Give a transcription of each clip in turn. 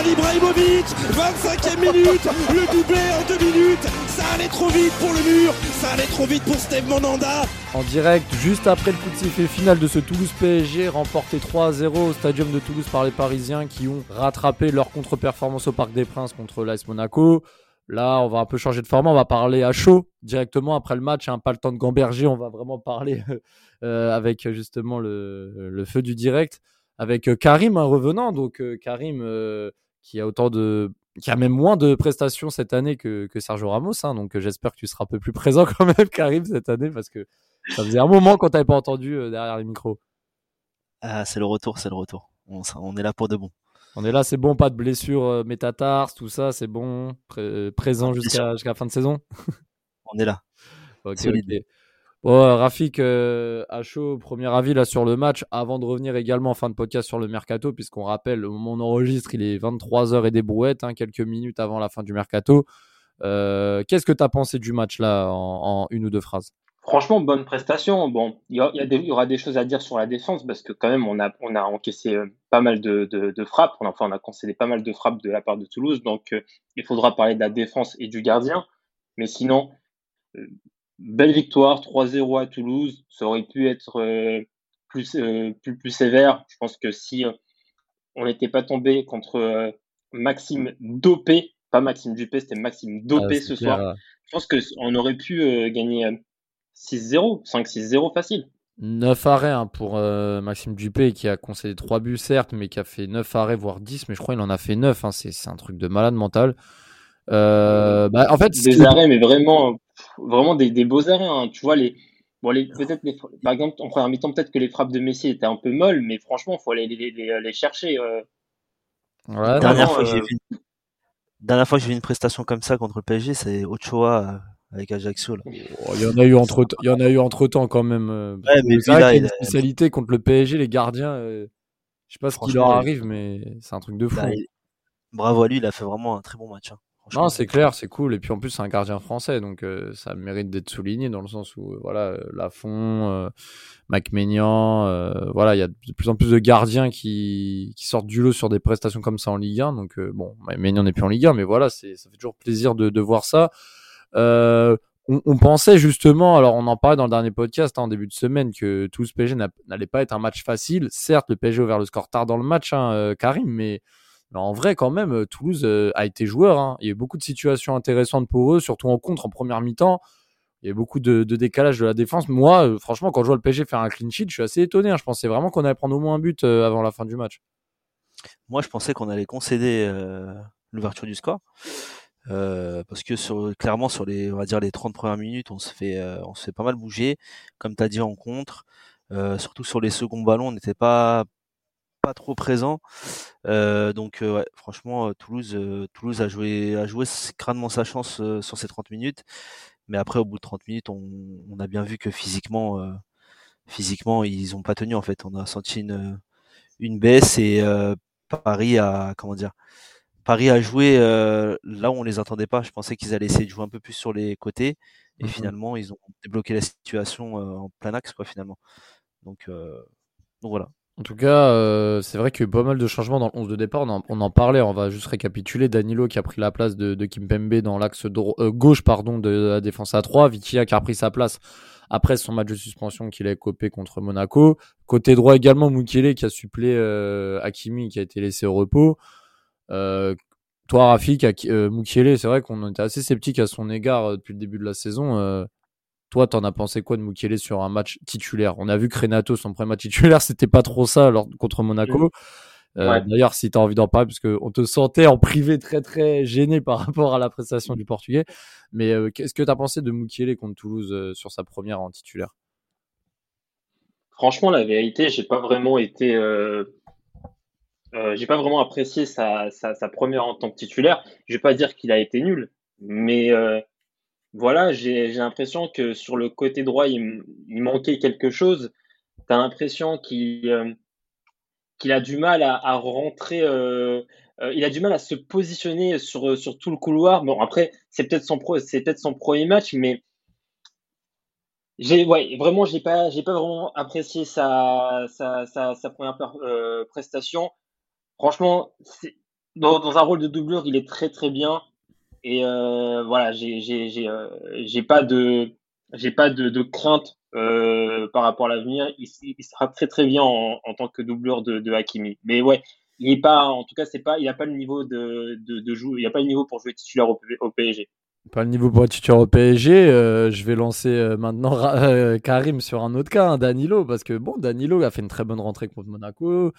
Zlatan Ibrahimovic 25e minute Le doublé en deux minutes Ça allait trop vite pour le mur Ça allait trop vite pour Steve Monanda En direct, juste après le coup de sifflet final de ce Toulouse PSG, remporté 3-0 au Stadium de Toulouse par les Parisiens qui ont rattrapé leur contre-performance au Parc des Princes contre l'AS Monaco. Là, on va un peu changer de format, on va parler à chaud directement après le match, hein, pas le temps de gamberger, on va vraiment parler euh, avec justement le, feu du direct, avec euh, Karim, un revenant. Donc euh, Karim euh, qui a autant de, qui a même moins de prestations cette année que, que Sergio Ramos. Hein, donc j'espère que tu seras un peu plus présent quand même, Karim, cette année, parce que ça faisait un moment qu'on t'avait pas entendu euh, derrière les micros. Ah, c'est le retour, c'est le retour. On, on, est là pour de bon. On est là, c'est bon, pas de blessure euh, métatarse, tout ça, c'est bon, pré présent jusqu'à jusqu'à la fin de saison? on est là. ok, ok. Rafik, euh, à chaud, premier avis là sur le match, avant de revenir également en fin de podcast sur le mercato, puisqu'on rappelle, au moment où on enregistre, il est 23h et des brouettes, hein, quelques minutes avant la fin du mercato. Euh, Qu'est-ce que tu as pensé du match là en, une ou deux phrases? Franchement, bonne prestation. Bon, il y, aura des choses à dire sur la défense parce que quand même, on a, encaissé pas mal de, frappes. Enfin, on a concédé pas mal de frappes de la part de Toulouse. Donc, euh, il faudra parler de la défense et du gardien. Mais sinon, euh, belle victoire, 3-0 à Toulouse. Ça aurait pu être euh, plus, plus, plus sévère. Je pense que si on n'était pas tombé contre Maxime Dopé, pas Maxime Dupé, c'était Maxime Dopé ah, ce soir, je pense qu'on aurait pu gagner 6-0, 5-6-0 facile. 9 arrêts hein, pour euh, Maxime Dupé qui a concédé 3 buts certes, mais qui a fait 9 arrêts, voire 10, mais je crois qu'il en a fait 9. Hein, c'est un truc de malade mental. Euh, bah, en fait, des arrêts, mais vraiment, vraiment des, des beaux arrêts. Hein. Tu vois, les, bon, les, peut-être les, par exemple, en première mi-temps, peut-être que les frappes de Messi étaient un peu molles, mais franchement, il faut aller les, les, les chercher. Euh. Ouais, dernière, non, fois euh... vu, dernière fois que j'ai vu une prestation comme ça contre le PSG, c'est Ochoa avec Ajaccio. Là. Oh, il y en a eu entre il y en a eu entre temps quand même. Ouais, mais qu'il y a une spécialité contre le PSG, les gardiens. Euh, je sais pas ce qui leur arrive, mais c'est un truc de fou. Là, il... Bravo à lui, il a fait vraiment un très bon match. Hein. Non, c'est clair, c'est cool. Et puis en plus, c'est un gardien français, donc euh, ça mérite d'être souligné dans le sens où, euh, voilà, Lafont, euh, euh, voilà, il y a de plus en plus de gardiens qui, qui sortent du lot sur des prestations comme ça en Ligue 1. Donc, euh, bon, Macménian n'est plus en Ligue 1, mais voilà, c'est, ça fait toujours plaisir de, de voir ça. Euh, on, on, pensait justement, alors on en parlait dans le dernier podcast hein, en début de semaine, que tout ce PSG n'allait pas être un match facile. Certes, le PSG a ouvert le score tard dans le match, hein, euh, Karim, mais, en vrai, quand même, euh, Toulouse euh, a été joueur. Hein. Il y a eu beaucoup de situations intéressantes pour eux, surtout en contre en première mi-temps. Il y a beaucoup de, décalage de la défense. Moi, euh, franchement, quand je vois le PSG faire un clean sheet, je suis assez étonné. Hein. Je pensais vraiment qu'on allait prendre au moins un but avant la fin du match. Moi, je pensais qu'on allait concéder l'ouverture du score. Parce que clairement sur les on va dire les 30 premières minutes on se fait on se fait pas mal bouger comme tu as dit en contre surtout sur les seconds ballons on n'était pas pas trop présent donc ouais, franchement Toulouse Toulouse a joué a joué crânement sa chance sur ces 30 minutes mais après au bout de 30 minutes on, on a bien vu que physiquement physiquement ils ont pas tenu en fait on a senti une une baisse et Paris a comment dire Paris a joué euh, là où on les attendait pas. Je pensais qu'ils allaient essayer de jouer un peu plus sur les côtés et mmh. finalement ils ont débloqué la situation euh, en plein axe quoi finalement. Donc, euh, donc voilà. En tout cas, euh, c'est vrai qu'il y a eu pas mal de changements dans le 11 de départ. On en, parlait, on va juste récapituler. Danilo qui a pris la place de, de Kimpembe dans l'axe euh, gauche pardon, de la défense à 3. Vitia qui a pris sa place après son match de suspension qu'il a copé contre Monaco. Côté droit également, Mukele qui a supplé euh, Hakimi qui a été laissé au repos. Euh, toi, Rafik, euh, Mukiele, c'est vrai qu'on était assez sceptique à son égard euh, depuis le début de la saison. Toi, t'en as pensé quoi de Mukiele sur un match titulaire? On a vu que Renato, son premier match titulaire, c'était pas trop ça lors, contre Monaco. Euh. D'ailleurs, si tu as envie d'en parler, parce qu'on te sentait en privé très très gêné par rapport à la prestation du Portugais. Mais euh, qu'est-ce que tu as pensé de Mukiele contre Toulouse euh, sur sa première en titulaire? Franchement, la vérité, j'ai pas vraiment été euh, j'ai pas vraiment apprécié sa, sa, sa, première en tant que titulaire. Je vais pas dire qu'il a été nul, mais euh, voilà, j'ai l'impression que sur le côté droit, il, manquait quelque chose. Tu as l'impression qu'il euh, a du mal à, rentrer, euh, euh, il a du mal à se positionner sur, sur tout le couloir. Bon, après, c'est peut-être son, c'est peut-être son premier match, mais j'ai, ouais, vraiment, j'ai pas, pas vraiment apprécié sa, sa, sa, première prestation. Franchement, dans, dans un rôle de doublure, il est très très bien. Et euh, voilà, j'ai euh, j'ai pas de j'ai pas de, de crainte euh, par rapport à l'avenir. Il, il, sera très très bien en, en tant que doubleur de, Hakimi. Mais ouais, il est pas, en tout cas, c'est pas, il a pas le niveau de, de, jouer, il a pas le niveau pour jouer titulaire au, PSG. Pas le niveau pour être titulaire au PSG. Je vais lancer maintenant Karim sur un autre cas, hein, Danilo, parce que bon, Danilo a fait une très bonne rentrée contre Monaco.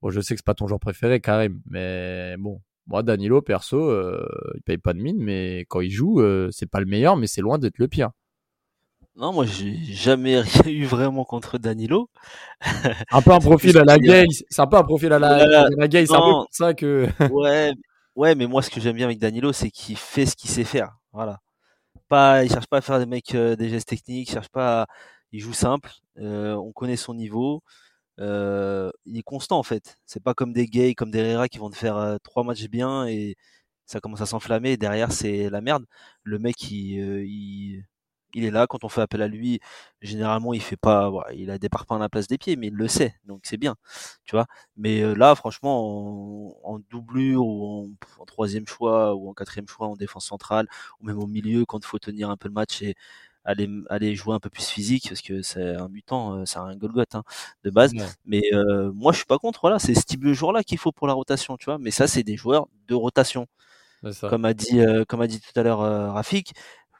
Bon, je sais que c'est pas ton joueur préféré, Karim, mais bon, moi, Danilo, perso, euh, il paye pas de mine, mais quand il joue, euh, c'est pas le meilleur, mais c'est loin d'être le pire. Non, moi, j'ai jamais rien eu vraiment contre Danilo. un peu un profil à la gay, c'est un peu un profil à la, la gay, c'est un peu pour ça que. ouais, ouais, mais moi, ce que j'aime bien avec Danilo, c'est qu'il fait ce qu'il sait faire. Voilà. Pas, il cherche pas à faire des mecs, euh, des gestes techniques, il cherche pas, il joue simple, on connaît son niveau. Euh, il est constant en fait. C'est pas comme des gays, comme des Herrera qui vont te faire euh, trois matchs bien et ça commence à s'enflammer. Derrière, c'est la merde. Le mec, il, euh, il, il, est là quand on fait appel à lui. Généralement, il fait pas, il a des parpaings à la place des pieds, mais il le sait, donc c'est bien, tu vois. Mais là, franchement, en, en doublure ou en, en, troisième choix ou en quatrième choix en défense centrale ou même au milieu quand il faut tenir un peu le match et aller aller jouer un peu plus physique parce que c'est un mutant, euh, c'est un Golgoth hein, de base. Mais euh, moi je suis pas contre. Voilà, c'est ce type de joueur là qu'il faut pour la rotation, tu vois. Mais ça c'est des joueurs de rotation. Comme a dit euh, comme a dit tout à l'heure Rafik.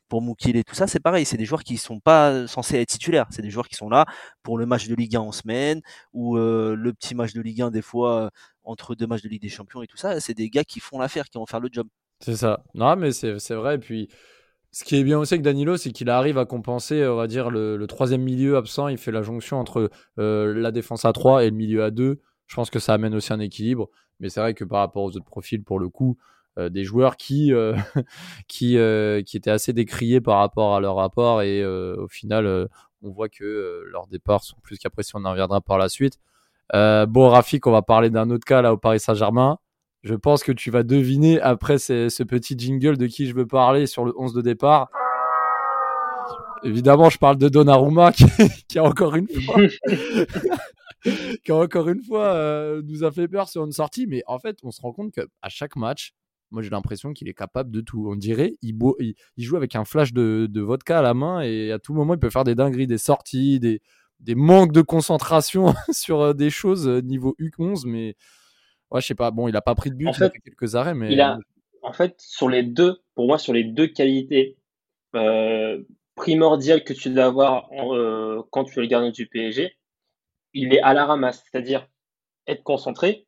Pour Moukil et tout ça, c'est pareil. C'est des joueurs qui sont pas censés être titulaires. C'est des joueurs qui sont là pour le match de Ligue 1 en semaine ou le petit match de Ligue 1 des fois entre deux matchs de Ligue des Champions et tout ça. C'est des gars qui font l'affaire, qui vont faire le job. C'est ça. Non, mais c'est vrai. Et puis, ce qui est bien aussi avec Danilo, c'est qu'il arrive à compenser, on va dire, le, troisième milieu absent. Il fait la jonction entre euh, la défense à 3 et le milieu à 2. Je pense que ça amène aussi un équilibre. Mais c'est vrai que par rapport aux autres profils, pour le coup, euh, des joueurs qui, euh, qui, qui étaient assez décriés par rapport à leur rapport. Et au final, on voit que leurs départs sont plus qu'appréciés. On en reviendra par la suite. bon, Rafik, on va parler d'un autre cas là au Paris Saint-Germain. Je pense que tu vas deviner après ce, petit jingle de qui je veux parler sur le 11 de départ. Évidemment, je parle de Donnarumma qui, qui a encore une fois, qui a encore une fois euh, nous a fait peur sur une sortie. Mais en fait, on se rend compte qu'à chaque match, moi j'ai l'impression qu'il est capable de tout. On dirait il, joue avec un flash de, de, vodka à la main et à tout moment il peut faire des dingueries, des sorties, des, des manques de concentration sur euh, des choses euh, niveau U11. Mais Ouais, je sais pas. Bon, il a pas pris de but, en fait, il a fait quelques arrêts, mais. Il a, en fait, sur les deux, pour moi, sur les deux qualités euh, primordiales que tu dois avoir euh, quand tu es le gardien du PSG, il est à la ramasse, c'est-à-dire être concentré,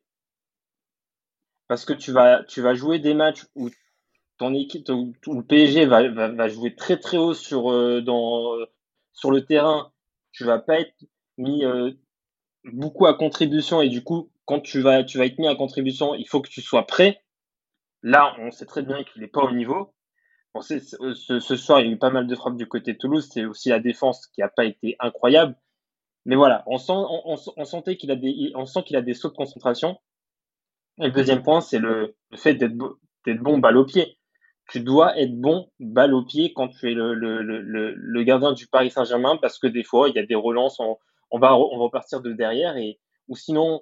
parce que tu vas, tu vas jouer des matchs où ton équipe, le PSG va, va, jouer très très haut sur, euh, dans, sur le terrain. Tu vas pas être mis beaucoup à contribution et du coup quand tu vas, être mis à contribution, il faut que tu sois prêt. Là, on sait très bien qu'il n'est pas au niveau. Bon, ce, ce, soir, il y a eu pas mal de frappes du côté de Toulouse. C'est aussi la défense qui n'a pas été incroyable. Mais voilà, on, sent, qu'il a des, sauts de concentration. Et le deuxième point, c'est le, fait d'être bon balle au pied. Tu dois être bon balle au pied quand tu es le, gardien du Paris Saint-Germain parce que des fois, il y a des relances, on, va, on va partir de derrière et, ou sinon,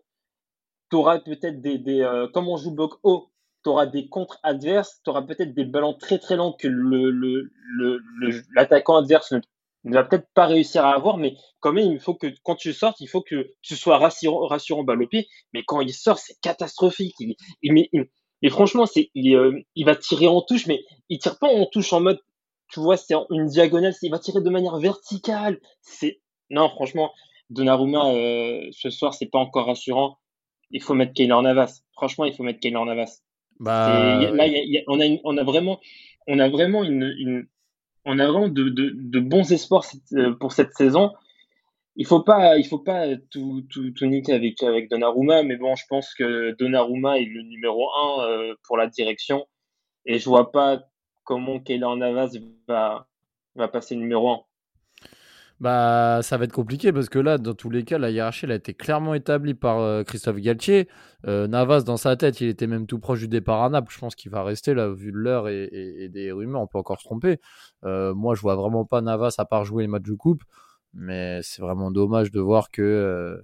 tu auras peut-être des, des euh, comme on joue bloc haut, tu auras des contre adverses, tu auras peut-être des ballons très très longs que le, le, l'attaquant adverse ne, va peut-être pas réussir à avoir, mais quand même, il faut que quand tu sortes, il faut que tu sois rassurant, rassurant balle au pied. Mais quand il sort, c'est catastrophique. Il, et franchement, c'est, il, euh, il va tirer en touche, mais il tire pas en touche en mode, tu vois, c'est une diagonale, il va tirer de manière verticale. C'est, non, franchement, Donnarumma, euh, ce soir, c'est pas encore rassurant il faut mettre Keylor Navas. Franchement, il faut mettre Keylor Navas. Bah, là, on, a on, a vraiment, on a vraiment une, on a vraiment de, de, bons espoirs euh, pour cette saison. Il faut pas, il faut pas tout, tout, tout niquer avec avec Donnarumma, mais bon, je pense que Donnarumma est le numéro un euh, pour la direction, et je vois pas comment Keylor Navas va, va passer numéro 1 bah, ça va être compliqué parce que là, dans tous les cas, la hiérarchie a été clairement établie par euh, Christophe Galtier. Euh, Navas, dans sa tête, il était même tout proche du départ à Naples. Je pense qu'il va rester là, vu de l'heure et, des rumeurs. On peut encore se tromper. Euh, moi, je vois vraiment pas Navas à part jouer les matchs de coupe. Mais c'est vraiment dommage de voir que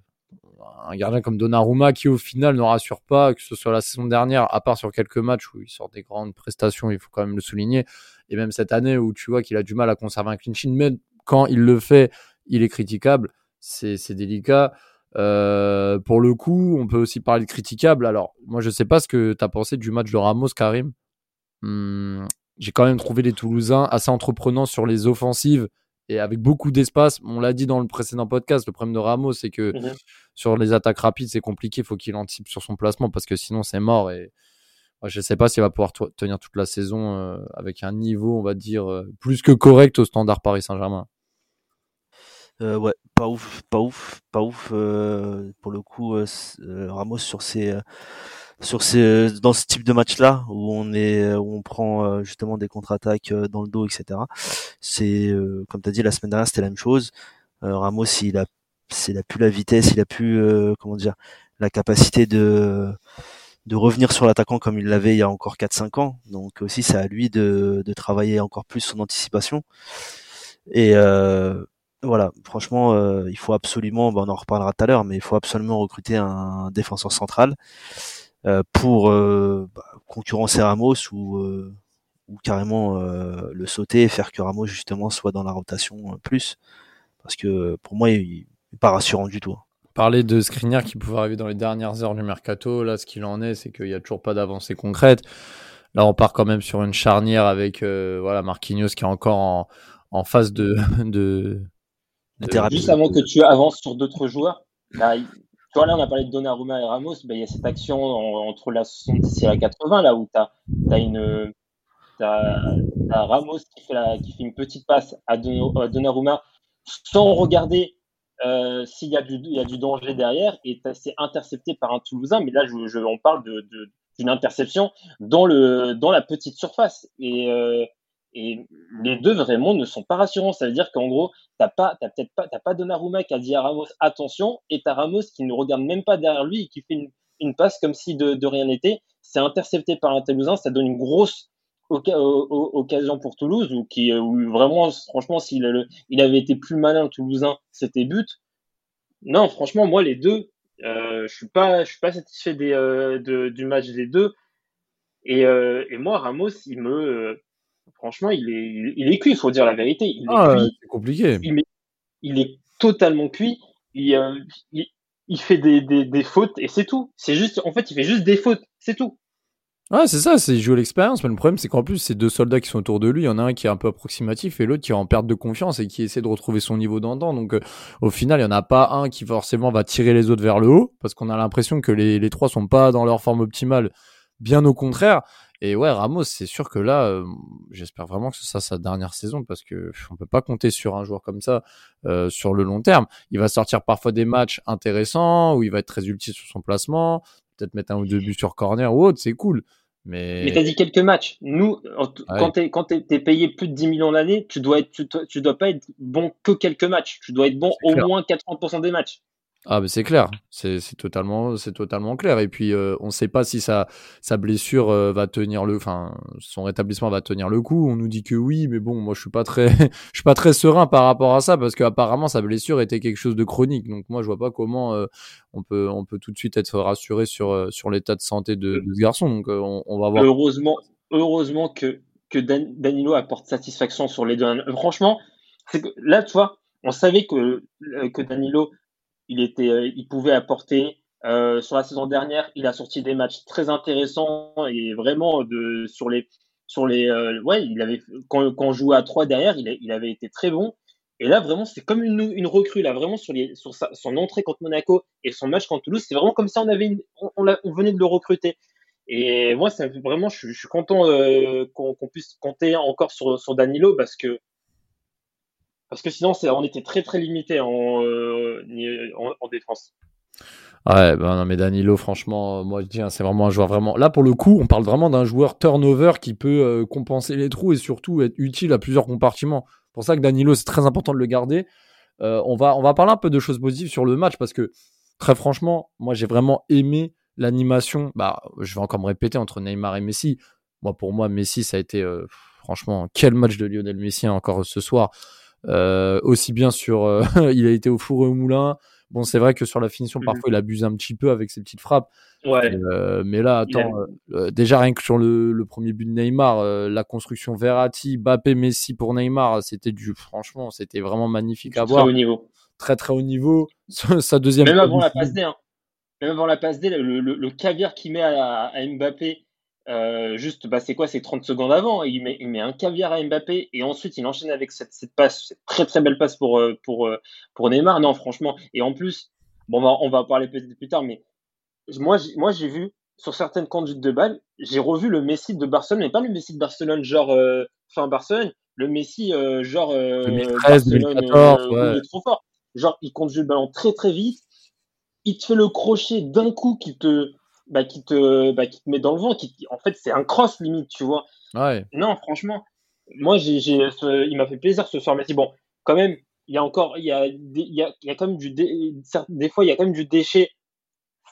un gardien comme Donnarumma, qui au final ne rassure pas, que ce soit la saison dernière, à part sur quelques matchs où il sort des grandes prestations, il faut quand même le souligner. Et même cette année où tu vois qu'il a du mal à conserver un clean même quand il le fait, il est critiquable. C'est délicat. Euh, pour le coup, on peut aussi parler de critiquable. Alors, moi, je sais pas ce que tu as pensé du match de Ramos, Karim. Hmm, j'ai quand même trouvé les Toulousains assez entreprenants sur les offensives et avec beaucoup d'espace. On l'a dit dans le précédent podcast, le problème de Ramos, c'est que mhm. sur les attaques rapides, c'est compliqué. Il faut qu'il anticipe sur son placement parce que sinon, c'est mort. Et je ne sais pas s'il va pouvoir tenir toute la saison euh, avec un niveau, on va dire, euh, plus que correct au standard Paris Saint-Germain. Euh, ouais, pas ouf, pas ouf, pas ouf. Euh, pour le coup, euh, Ramos sur ces, sur ces, dans ce type de match-là où on est, où on prend justement des contre-attaques dans le dos, etc. C'est, comme tu as dit la semaine dernière, c'était la même chose. Ramos, il a, il a plus la vitesse, il a plus, comment dire, la capacité de de revenir sur l'attaquant comme il l'avait il y a encore 4-5 ans. Donc aussi, c'est à lui de, de travailler encore plus son anticipation. Et euh, voilà, franchement, euh, il faut absolument, on en reparlera tout à l'heure, mais il faut absolument recruter un défenseur central euh, pour euh, bah, concurrencer Ramos ou, carrément le sauter et faire que Ramos justement soit dans la rotation plus, parce que pour moi, il, n'est pas rassurant du tout. Parler de Skriniar qui pouvait arriver dans les dernières heures du mercato, là, ce qu'il en est, c'est qu'il n'y a toujours pas d'avancée concrète. Là, on part quand même sur une charnière avec voilà Marquinhos qui est encore en, en phase de, de Juste avant que tu avances sur d'autres joueurs, bah, tu vois, là, on a parlé de Donnarumma et Ramos. Bah, il y a cette action entre la 70 et la 80, là, où tu as, une. Ramos qui fait, la, qui fait une petite passe à, Donnarumma sans regarder euh, s'il y, a du, y a du danger derrière et c'est intercepté par un Toulousain. Mais là, je, je on parle d'une de, interception dans, le, dans la petite surface. Et, euh, et les deux vraiment ne sont pas rassurants. Ça veut dire qu'en gros, t'as pas, t'as peut-être pas, t'as pas Donnarumma qui a dit à Ramos attention, et t'as Ramos qui ne regarde même pas derrière lui et qui fait une, passe comme si de, rien n'était. C'est intercepté par un Toulousain, ça donne une grosse occasion pour Toulouse, ou qui, où vraiment, franchement, s'il il avait été plus malin le Toulousain, c'était but. Non, franchement, moi les deux, euh, je suis pas, je suis pas satisfait euh, du match des deux. Euh, et moi, Ramos, il me franchement, il est, il est cuit, il faut dire la vérité. Il est ah, C'est compliqué. Il, est totalement cuit. Il, euh, il, fait des, des, des, fautes et c'est tout. C'est juste, en fait, il fait juste des fautes, c'est tout. Ouais, c'est ça, c'est jouer l'expérience. Mais le problème, c'est qu'en plus, ces deux soldats qui sont autour de lui, il y en a un qui est un peu approximatif et l'autre qui est en perte de confiance et qui essaie de retrouver son niveau d'antan. Donc, euh, au final, il y en a pas un qui forcément va tirer les autres vers le haut parce qu'on a l'impression que les, les trois sont pas dans leur forme optimale. Bien au contraire. Et ouais, Ramos, c'est sûr que là, euh, j'espère vraiment que ce sera sa dernière saison parce que on peut pas compter sur un joueur comme ça euh, sur le long terme. Il va sortir parfois des matchs intéressants où il va être très utile sur son placement, peut-être mettre un ou deux buts sur corner ou autre, c'est cool. Mais, mais tu as dit quelques matchs. Nous, quand tu es, payé plus de 10 millions l'année, tu dois être, tu, dois pas être bon que quelques matchs. Tu dois être bon au moins 80% des matchs. Ah, mais c'est clair, c'est totalement, c'est totalement clair. Et puis, euh, on ne sait pas si sa, sa blessure euh, va tenir le, enfin, son rétablissement va tenir le coup. On nous dit que oui, mais bon, moi, je suis pas très, suis pas très serein par rapport à ça parce qu'apparemment sa blessure était quelque chose de chronique. Donc, moi, je vois pas comment euh, on peut, on peut tout de suite être rassuré sur, sur l'état de santé de, ce garçon. Donc, on, va voir. Heureusement, heureusement que que Danilo apporte satisfaction sur les deux. Franchement, que là, tu vois, on savait que que Danilo euh, il pouvait apporter. Euh, sur la saison dernière, il a sorti des matchs très intéressants et vraiment de sur les sur les euh, ouais, il avait quand, on jouait à 3 derrière, il, avait été très bon. Et là, vraiment, c'est comme une, recrue. Là, vraiment, sur, son entrée contre Monaco et son match contre Toulouse, c'est vraiment comme ça on, avait on, venait de le recruter. Et moi, vraiment, je, suis content euh, qu'on puisse compter encore sur Danilo parce que parce que sinon, on était très très limité en, euh, en, défense. Ouais, ben non, mais Danilo, franchement, moi je dis, hein, c'est vraiment un joueur vraiment. Là, pour le coup, on parle vraiment d'un joueur turnover qui peut euh, compenser les trous et surtout être utile à plusieurs compartiments. C'est pour ça que Danilo, c'est très important de le garder. Euh, on, va, parler un peu de choses positives sur le match parce que, très franchement, moi j'ai vraiment aimé l'animation. Bah, je vais encore me répéter entre Neymar et Messi. Moi, pour moi, Messi, ça a été, euh, franchement, quel match de Lionel Messi hein, encore ce soir. Aussi bien sur. il a été au four et au moulin. Bon, c'est vrai que sur la finition, mmh parfois, il abuse un petit peu avec ses petites frappes. Ouais. Euh, mais là, attends, euh, euh, déjà rien que sur le, premier but de Neymar, la construction Verratti, Bappé, Messi pour Neymar, c'était du, franchement, c'était vraiment magnifique à voir. Très haut niveau. Très très haut niveau. Sa deuxième. Même avant la passe D, hein. Même avant la passe D, le, le, caviar qu'il met à, à Mbappé euh, juste, bah, c'est quoi C'est 30 secondes avant. Il met, il met un caviar à Mbappé et ensuite il enchaîne avec cette, cette passe, cette très très belle passe pour, euh, pour, euh, pour Neymar. Non, franchement. Et en plus, bon, on va, parler peut-être plus tard, mais moi, moi j'ai vu sur certaines conduites de balles, j'ai revu le Messi de Barcelone, mais pas le Messi de Barcelone genre fin Barcelone, le Messi genre 2013, 2014, il est trop fort. Genre, il conduit le ballon très très vite, il te fait le crochet d'un coup qui te bah, qui te bah, qui te met dans le vent qui en fait c'est un cross limite tu vois. Ouais. non franchement moi j'ai il m'a fait plaisir ce soir. Mais bon quand même il y a encore il y a il y a, il y a quand même du des fois il y a quand même du déchet.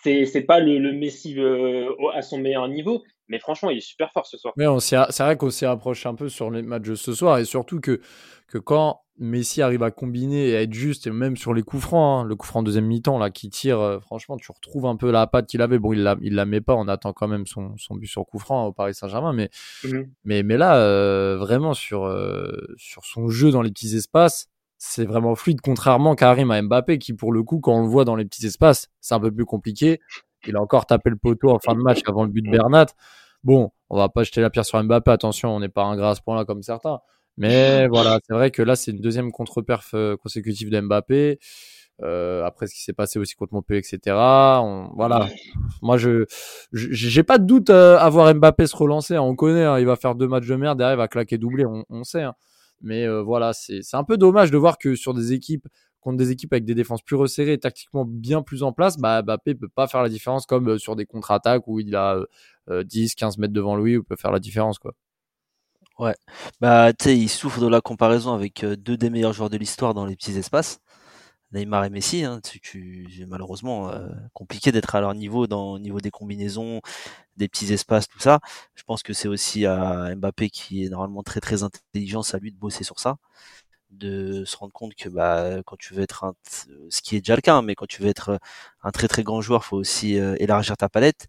C'est c'est pas le, le Messi euh, à son meilleur niveau mais franchement il est super fort ce soir. Mais c'est vrai qu'on s'y approche un peu sur les matchs de ce soir et surtout que que quand Messi arrive à combiner et à être juste, et même sur les coups francs, hein, le coup franc deuxième mi-temps là qui tire, euh, franchement, tu retrouves un peu la patte qu'il avait. Bon, il la, il la met pas, on attend quand même son, son but sur coup franc au Paris Saint-Germain, mais, mhm. mais, mais là, euh, vraiment sur, euh, sur son jeu dans les petits espaces, c'est vraiment fluide, contrairement Karim à Mbappé qui, pour le coup, quand on le voit dans les petits espaces, c'est un peu plus compliqué. Il a encore tapé le poteau en fin de match avant le but de Bernat. Bon, on va pas jeter la pierre sur Mbappé, attention, on n'est pas un gras à ce point-là comme certains. Mais voilà, c'est vrai que là, c'est une deuxième contre-perf euh, consécutive d'Mbappé. Euh, après ce qui s'est passé aussi contre Montpellier, etc. voilà. Moi, je j'ai pas de doute euh, à voir Mbappé se relancer. Hein. On connaît, hein, il va faire deux matchs de merde, derrière il va claquer doublé, on, on sait. Hein. Mais euh, voilà, c'est un peu dommage de voir que sur des équipes contre des équipes avec des défenses plus resserrées, tactiquement bien plus en place, bah, Mbappé peut pas faire la différence comme sur des contre-attaques où il a 10, 15 mètres devant lui, où il peut faire la différence, quoi. Ouais, bah tu sais, il souffre de la comparaison avec euh, deux des meilleurs joueurs de l'histoire dans les petits espaces, Neymar et Messi. Hein, tu, malheureusement euh, compliqué d'être à leur niveau dans au niveau des combinaisons, des petits espaces, tout ça. Je pense que c'est aussi à Mbappé qui est normalement très très intelligent, à lui de bosser sur ça, de se rendre compte que bah quand tu veux être un, ce qui est déjà le cas, hein, mais quand tu veux être un très très grand joueur, faut aussi euh, élargir ta palette.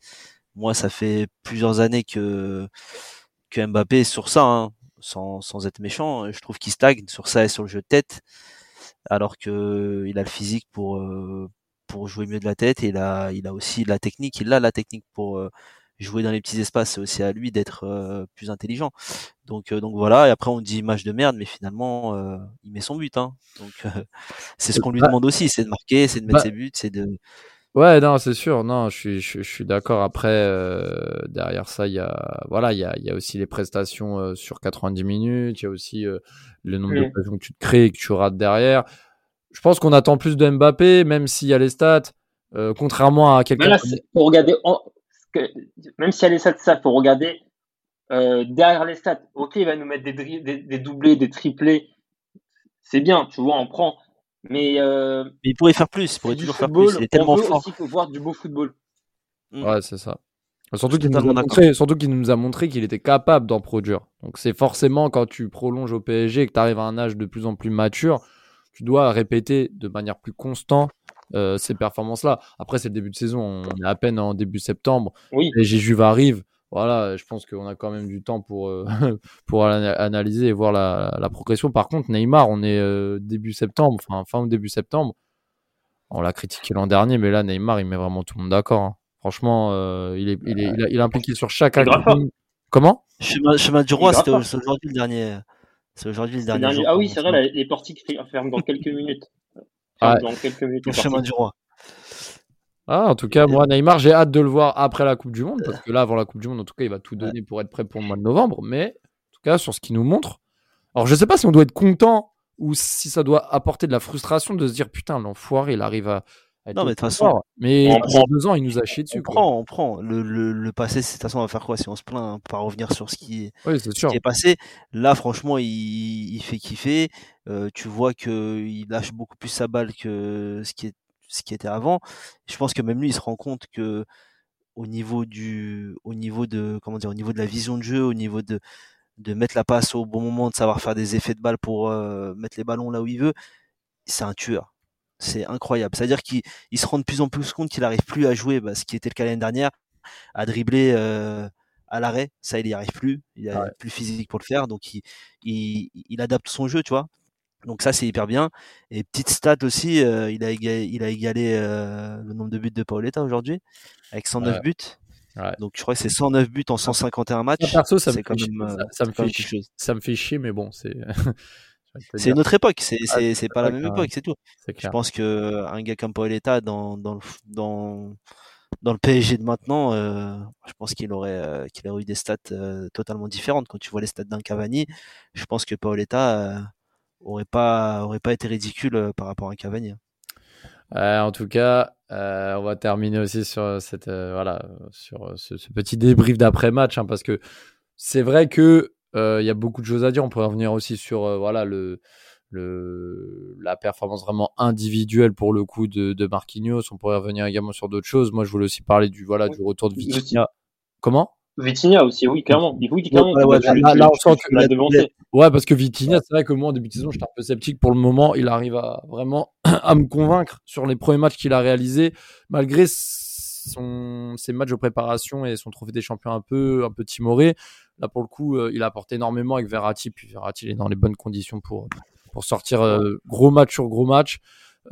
Moi, ça fait plusieurs années que que Mbappé sur ça, hein, sans, sans être méchant. Je trouve qu'il stagne sur ça et sur le jeu de tête, alors que il a le physique pour euh, pour jouer mieux de la tête et il a il a aussi la technique. Il a la technique pour euh, jouer dans les petits espaces. C'est aussi à lui d'être euh, plus intelligent. Donc donc voilà. Et après on dit match de merde, mais finalement il met son but. Hein. Donc c'est ce qu'on lui demande aussi, c'est de marquer, c'est de mettre ses buts, c'est de Ouais, non, c'est sûr. Non, je suis, je, suis d'accord. Après, euh, derrière ça, il y a, voilà, il y a, il y a aussi les prestations euh, sur 90 minutes. Il y a aussi euh, le nombre de d'occasions que tu te crées et que tu rates derrière. Je pense qu'on attend plus de Mbappé, même s'il y a les stats. contrairement à quelqu'un. Pour regarder, même s'il y a les stats, ça, faut regarder derrière les stats. Ok, il va nous mettre des, des, des doublés, des triplés. C'est bien, tu vois, on prend. Mais, euh, mais il pourrait faire plus, il pourrait toujours faire plus. Il est tellement on veut fort. aussi voir du beau football. Mm. Ouais, c'est ça. Surtout qu'il nous, a montré, surtout qu'il nous a montré qu'il était capable d'en produire. Donc c'est forcément quand tu prolonges au PSG et que tu arrives à un âge de plus en plus mature, tu dois répéter de manière plus constante euh, ces performances-là. Après, c'est le début de saison, on est à peine en début septembre. Oui. Les Juve arrive voilà, je pense qu'on a quand même du temps pour, euh, pour analyser et voir la, la, progression. Par contre, Neymar, on est euh, début septembre, enfin fin ou début septembre. On l'a critiqué l'an dernier, mais là, Neymar, il met vraiment tout le monde d'accord. Hein. Franchement, euh, il, est, il, est, il, est impliqué sur chaque action. Comment? Chemin, chemin, du roi, c'était aujourd'hui le dernier. C'est aujourd'hui le dernier. ah oui, c'est vrai, les portiques ferment dans quelques minutes. Dans quelques minutes. Le chemin du roi. Ah, en tout cas, moi, Neymar, j'ai hâte de le voir après la Coupe du Monde, parce que là, avant la Coupe du Monde, en tout cas, il va tout donner pour être prêt pour le mois de novembre. Mais en tout cas, sur ce qu'il nous montre. Alors, je sais pas si on doit être content ou si ça doit apporter de la frustration de se dire putain, l'enfoiré, il arrive à, Non, mais de toute façon, mais on prend deux ans, il nous a chié dessus. on quoi. prend, on prend. Le, le, le passé, de toute façon, on va faire quoi si on se plaint hein, Pas revenir sur ce qui est, Oui, ce sûr. qui est passé. Là, franchement, il, il fait kiffer. Euh, tu vois que il lâche beaucoup plus sa balle que ce qui est ce qui était avant. Je pense que même lui, il se rend compte que au niveau du, au niveau de, comment dire, au niveau de la vision de jeu, au niveau de de mettre la passe au bon moment, de savoir faire des effets de balle pour euh, mettre les ballons là où il veut, c'est un tueur. C'est incroyable. C'est-à-dire qu'il il se rend de plus en plus compte qu'il arrive plus à jouer, bah, ce qui était le cas l'année dernière, à dribbler euh, à l'arrêt. Ça, il y arrive plus. Il a Ouais. plus physique pour le faire, donc il, il, il adapte son jeu, tu vois. Donc ça, c'est hyper bien. Et petite stat aussi, euh, il a égalé, il a égalé euh, le nombre de buts de Paoletta aujourd'hui, avec 109 Ouais. buts. Ouais. Donc je crois que c'est 109 buts en 151 matchs. Ça, perso, ça me quand fait même, euh, ça- ça me fait. Ça fait chier, mais bon, c'est. C'est une autre époque, c'est Ah, pas la même que- époque, c'est tout. Je pense que un gars comme Paoletta dans dans le dans dans le PSG de maintenant, euh, je pense qu'il aurait euh, qu'il aurait eu des stats euh, totalement différentes. Quand tu vois les stats d'un Cavani, je pense que Paoletta euh, aurait pas aurait pas été ridicule euh, par rapport à Cavani. Euh, en tout cas, euh, on va terminer aussi sur cette euh, voilà sur ce, ce petit débrief d'après match hein, parce que c'est vrai que euh, il y a beaucoup de choses à dire. On pourrait revenir aussi sur euh, voilà le le la performance vraiment individuelle pour le coup de, de Marquinhos. On pourrait revenir également sur d'autres choses. Moi, je voulais aussi parler du voilà Oui. du retour de Vitinha. Comment? Vitinha aussi, oui, clairement. Oui, clairement. Ouais, ouais, là- là, on sent tu que l'as la- devancé. Ouais, parce que Vitinha, c'est vrai que moi, en début de saison, j'étais un peu sceptique. Pour le moment, il arrive à vraiment à me convaincre sur les premiers matchs qu'il a réalisés, malgré son, ses matchs de préparation et son trophée des champions un peu, un peu timoré. Là, pour le coup, euh, il apporte énormément avec Verratti. Puis Verratti, il est dans les bonnes conditions pour, pour sortir euh, gros match sur gros match.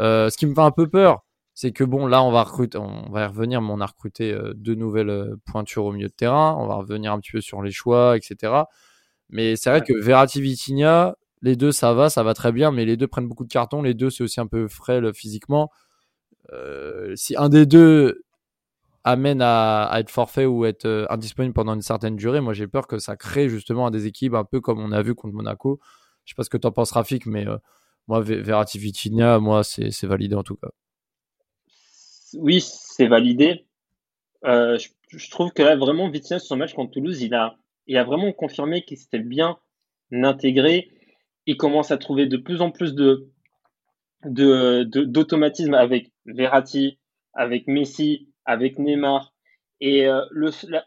Euh, ce qui me fait un peu peur, c'est que bon, là, on va recruter, on va y revenir, mais on a recruté euh, deux nouvelles euh, pointures au milieu de terrain. On va revenir un petit peu sur les choix, etc. Mais c'est vrai que Verratti, Vitinha, les deux, ça va, ça va très bien, mais les deux prennent beaucoup de cartons. Les deux, c'est aussi un peu frêle physiquement. Euh, si un des deux amène à, à être forfait ou être euh, indisponible pendant une certaine durée, moi j'ai peur que ça crée justement un déséquilibre un peu comme on a vu contre Monaco. Je sais pas ce que t'en penses, Rafik, mais euh, moi, Ve- Verratti, Vitinha, moi, c'est c'est validé en tout cas. Oui, c'est validé. Euh, je, trouve que là, vraiment, Vitinha, sur son match contre Toulouse, il a, il a vraiment confirmé qu'il s'était bien intégré. Il commence à trouver de plus en plus de, de, de- d'automatisme avec Verratti, avec Messi, avec Neymar. Et euh,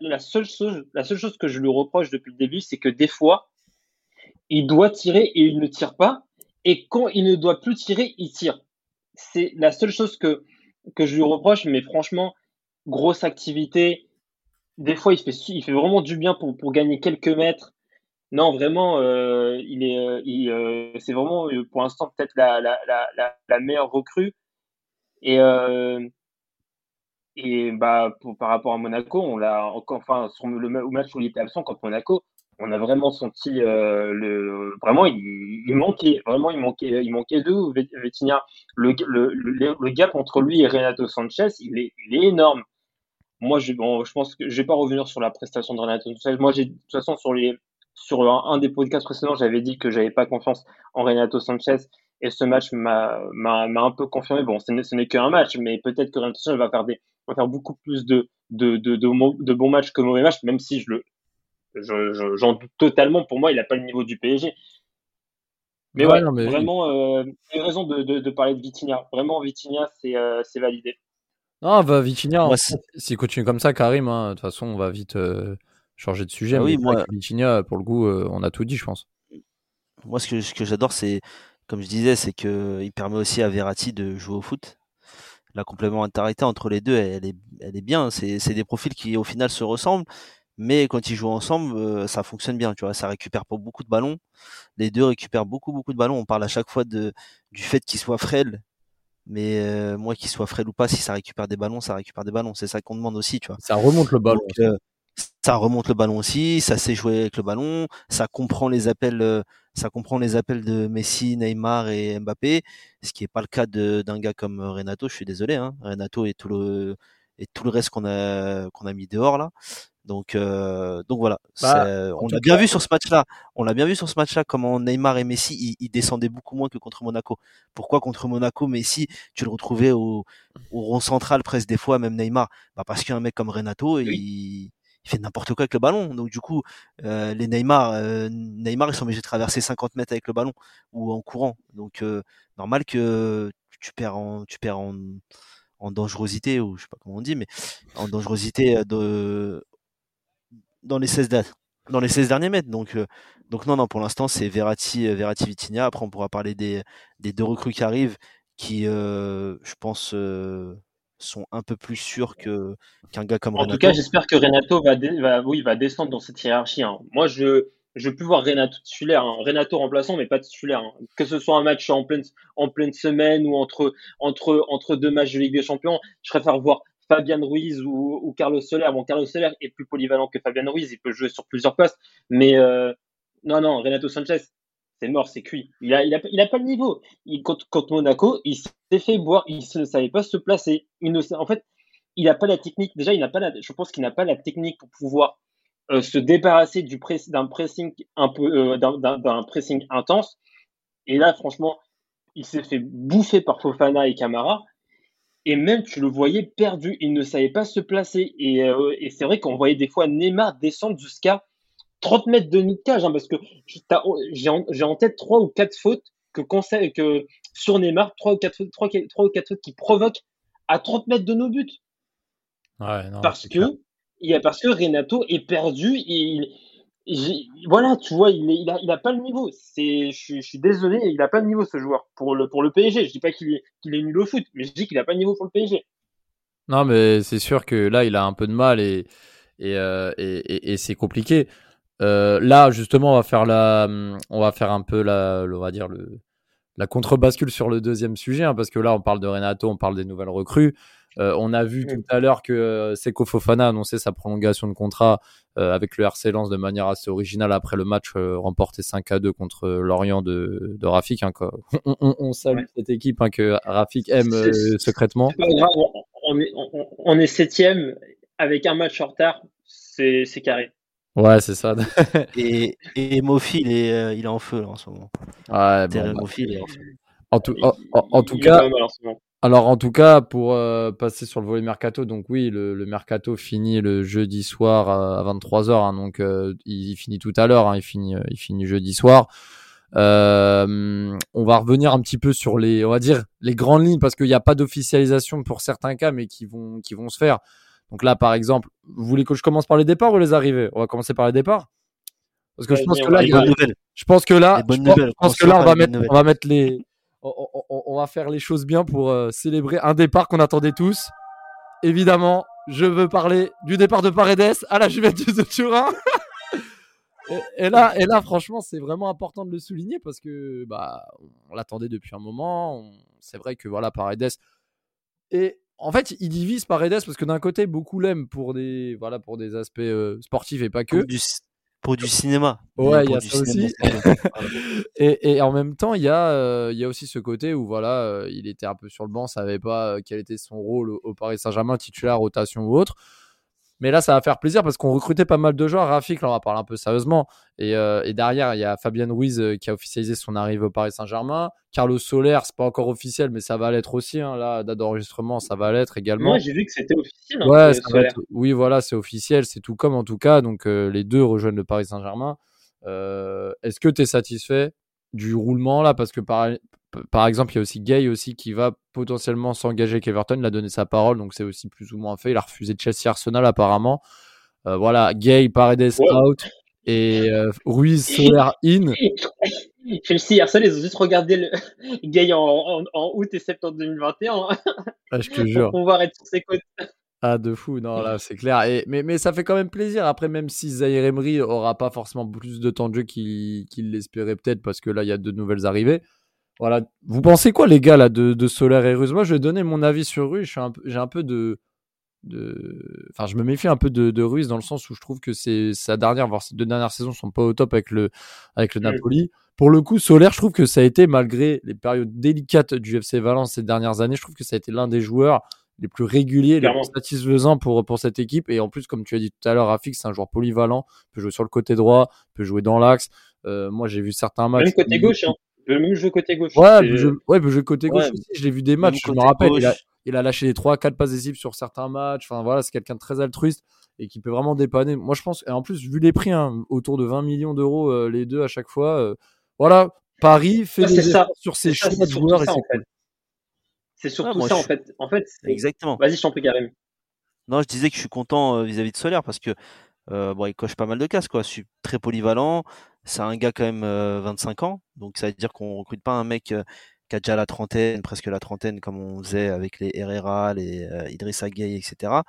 la seule chose, la seule chose que je lui reproche depuis le début, c'est que des fois, il doit tirer et il ne tire pas. Et quand il ne doit plus tirer, il tire. C'est la seule chose que, que je lui reproche, mais franchement, grosse activité. Des fois, il fait, il fait vraiment du bien pour, pour gagner quelques mètres. Non, vraiment, euh, il est, euh, il, euh, c'est vraiment pour l'instant peut-être la, la, la, meilleure recrue. Et, et bah, par rapport à Monaco, on l'a encore, enfin, sur le au match où il était absent contre Monaco, on a vraiment senti euh, le, vraiment, il, manquait, vraiment, il manquait, il manquait Vet- Vitinha. Le, le, le, gap entre lui et Renato Sanchez, il est, il est énorme. Moi, je, bon, je pense que je vais pas revenir sur la prestation de Renato Sanchez. Moi, j'ai, de toute façon, sur les, sur un, un des podcasts précédents, j'avais dit que j'avais pas confiance en Renato Sanchez. Et ce match m'a, un peu confirmé. Bon, ce n'est, qu'un match, mais peut-être que Renato Sanchez va faire va faire beaucoup plus de, de, de, de, de bons matchs que mauvais matchs, même si je le, je, je- j'en doute totalement. Pour moi, il n'a pas le niveau du PSG. Mais Ouais, ouais, non, mais vraiment, euh, il y a raison de, de, de parler de Vitinha. Vraiment, Vitinha, c'est, euh, c'est validé. Non, bah, Vitinha, s'il continue comme ça, Karim, hein, de toute façon, on va vite euh, changer de sujet. Ah oui, moi- Vitinha, pour le coup, euh, on a tout dit, je pense. Moi, ce que, ce que j'adore, c'est, comme je disais, c'est que il permet aussi à Verratti de jouer au foot. La complémentarité entre les deux, elle est, elle est bien. C'est, c'est des profils qui, au final, se ressemblent, mais quand ils jouent ensemble, euh, ça fonctionne bien. Tu vois, ça récupère pas beaucoup de ballons. Les deux récupèrent beaucoup, beaucoup de ballons. On parle à chaque fois de, du fait qu'ils soient frêles. Mais euh, moi, qu'ils soient frêles ou pas, si ça récupère des ballons, ça récupère des ballons. C'est ça qu'on demande aussi, tu vois. Ça remonte le ballon. Donc, euh, ça remonte le ballon aussi, ça sait jouer avec le ballon, ça comprend les appels, ça comprend les appels de Messi, Neymar et Mbappé, ce qui est pas le cas d'un gars comme Renato. Je suis désolé, hein. Renato et tout le et tout le reste qu'on a qu'on a mis dehors là. Donc, euh, donc voilà. Bah, on tout a bien cas- vu sur ce match-là. On l'a bien vu sur ce match-là comment Neymar et Messi ils, ils descendaient beaucoup moins que contre Monaco. Pourquoi contre Monaco Messi tu le retrouvais au, au rond central presque des fois même Neymar? Bah parce qu'un mec comme Renato il, il fait n'importe quoi avec le ballon. Donc du coup euh, les Neymar euh, Neymar ils sont obligés de traverser 50 mètres avec le ballon ou en courant. Donc euh, normal que tu perds en tu perds en en dangerosité ou je sais pas comment on dit mais en dangerosité de dans les 16 dates dans les 16 derniers mètres donc euh, donc non non pour l'instant c'est Verratti euh, Verratti Vitinha après on pourra parler des des deux recrues qui arrivent qui euh, je pense euh, sont un peu plus sûrs que qu'un gars comme En Renato tout cas, j'espère que Renato va, va, oui, va descendre dans cette hiérarchie. hein. Moi, je je veux plus voir Renato titulaire, hein. Renato remplaçant, mais pas titulaire. hein. Que ce soit un match en pleine en pleine semaine ou entre entre entre deux matchs de Ligue des Champions, je préfère voir Fabian Ruiz ou, Carlos Soler. Bon, Carlos Soler est plus polyvalent que Fabian Ruiz, il peut jouer sur plusieurs postes, mais euh, non, non, Renato Sanchez, c'est mort, c'est cuit. Il a, il a, pas le niveau. Il, contre, Monaco, il s'est fait boire, il ne savait pas se placer. Il ne, en fait, il n'a pas la technique. Déjà, il n'a pas la, je pense qu'il n'a pas la technique pour pouvoir euh, se débarrasser du pressing euh, d'un pressing intense. Et là, franchement, il s'est fait bouffer par Fofana et Camara. Et même, tu le voyais perdu. Il ne savait pas se placer. Et, euh, et c'est vrai qu'on voyait des fois Neymar descendre jusqu'à 30 mètres de nid de cage, hein, parce que t'as- j'ai en, tête trois ou quatre fautes que, sur Neymar, trois ou quatre fautes, trois, trois ou quatre fautes qui provoquent à 30 mètres de nos buts Ouais, non, parce que clair. il y a parce que Renato est perdu et il, j'ai- voilà tu vois il il pas le niveau c'est je, suis- désolé il a pas le niveau ce joueur pour le pour le PSG je dis pas qu'il est est nul au foot mais je dis qu'il a pas le niveau pour le PSG Non, mais c'est sûr que là, il a un peu de mal et, et, euh, et, c'est compliqué. Euh, là, justement, on va faire la, on va faire un peu la, on va dire le, la contre-bascule sur le deuxième sujet, hein, parce que là, on parle de Renato, on parle des nouvelles recrues. Euh, on a vu Mm. tout à l'heure que euh, Seko Fofana a annoncé sa prolongation de contrat euh, avec le RC Lens de manière assez originale après le match euh, remporté 5 à 2 contre Lorient de, de Rafik. hein, quoi. On, on- on salue Ouais. cette équipe hein, que Rafik aime euh, secrètement. C'est pas grave, on, est on, on est septième avec un match en retard c'est carré Ouais, c'est ça. et et Mofi il est euh, il est en feu là en ce moment Ouais, bon, bah, Mofi il est en feu en tout, Il- en, en- en tout il est pas cas, en. Alors en tout cas, pour euh, passer sur le volet mercato, donc oui, le, le mercato finit le jeudi soir à, 23h, hein, donc euh, il, il finit tout à l'heure, hein, il finit, euh, il finit jeudi soir. Euh, on va revenir un petit peu sur les, on va dire les grandes lignes parce qu'il n'y a pas d'officialisation pour certains cas, mais qui vont, qui vont se faire. Donc là, par exemple, vous voulez que je commence par les départs ou les arrivées? On va commencer par les départs? Parce que je pense que là, a- je pense que là, je pense- nouvelles, je pense que là, on va mettre, on va mettre les, on, va faire les choses bien pour euh, célébrer un départ qu'on attendait tous. Évidemment, je veux parler du départ de Paredes à la Juventus de Turin. et, là, et là, franchement, c'est vraiment important de le souligner parce que bah, on l'attendait depuis un moment. C'est vrai que voilà, Paredes. Et en fait, il divise Paredes parce que d'un côté, beaucoup l'aiment pour des, voilà, pour des aspects euh, sportifs et pas que. Pour du cinéma Ouais, il y a ça aussi. Et, et en même temps, il y, a, euh, il y a aussi ce côté où voilà, euh, il était un peu sur le banc, savait pas euh, quel était son rôle au, au Paris Saint-Germain, titulaire, rotation ou autre. Mais là, ça va faire plaisir parce qu'on recrutait pas mal de joueurs. Rafik, là, on va parler un peu sérieusement. Et, euh, et derrière, il y a Fabien Ruiz euh, qui a officialisé son arrivée au Paris Saint-Germain. Carlos Soler, c'est pas encore officiel, mais ça va l'être aussi. Hein, là, date d'enregistrement, ça va l'être également. moi j'ai vu que c'était officiel hein, Ouais, c'est- ça va Solaire. être- oui, voilà, c'est officiel, c'est tout comme en tout cas. Donc euh, les deux rejoignent le Paris Saint-Germain. Est-ce que tu es satisfait? Du roulement là Parce que par, par exemple, il y a aussi Gay aussi qui va potentiellement s'engager avec Everton. Il a donné sa parole, donc c'est aussi plus ou moins fait. Il a refusé Chelsea Arsenal apparemment. Euh, voilà, Gay, Paredes Ouais. out et euh, Ruiz, Soler in. Chelsea Arsenal ils ont juste regardé le Gay en, en, en août et septembre 2021 hein, Ah, je te jure. pour pouvoir être sur ses côtes Ah, de fou, non, là, c'est clair. Et, mais, mais ça fait quand même plaisir. Après, même si Zahir Emery aura pas forcément plus de temps de jeu qu'il qu'il l'espérait peut-être, parce que là, il y a de nouvelles arrivées. Voilà. Vous pensez quoi, les gars, là, de, de Solaire et Ruiz Moi, je vais donner mon avis sur Ruiz. Suis un peu- J'ai un, peu de. de... Enfin, je me méfie un peu de, de Ruiz dans le sens où je trouve que c'est sa dernière, voire ses deux dernières saisons sont pas au top avec le, avec le. Napoli. Pour le coup, Solaire, je trouve que ça a été, malgré les périodes délicates du FC Valence ces dernières années, je trouve que ça a été l'un des joueurs les plus réguliers, les plus satisfaisants pour, pour cette équipe. Et en plus, comme tu as dit tout à l'heure, Rafik, c'est un joueur polyvalent, peut jouer sur le côté droit, peut jouer dans l'axe. Euh, moi, j'ai vu certains matchs. Même côté gauche, hein. peut même jouer côté gauche. Ouais, peut jouer, ouais, peut jouer côté gauche aussi. Je l'ai vu des matchs, je me rappelle. Il a, il a, lâché les 3-4 passes décisives sur certains matchs. Enfin, voilà, c'est quelqu'un de très altruiste et qui peut vraiment dépanner. Moi, je pense, et en plus, vu les prix, hein, autour de 20 millions d'euros euh, les deux à chaque fois, euh, voilà, Paris fait des ça, sur ses choix de joueurs et c'est C'est surtout ça, en fait. En fait, exactement. Vas-y, je t'en prie, Karim. Non, je disais que je suis content euh, vis-à-vis de Solaire parce que bon, il coche pas mal de cases, quoi. Je suis très polyvalent. C'est un gars quand même 25 ans, donc ça veut dire qu'on recrute pas un mec qui a déjà la trentaine, presque la trentaine, comme on faisait avec les Herrera, les Idrissa Gueye, etc.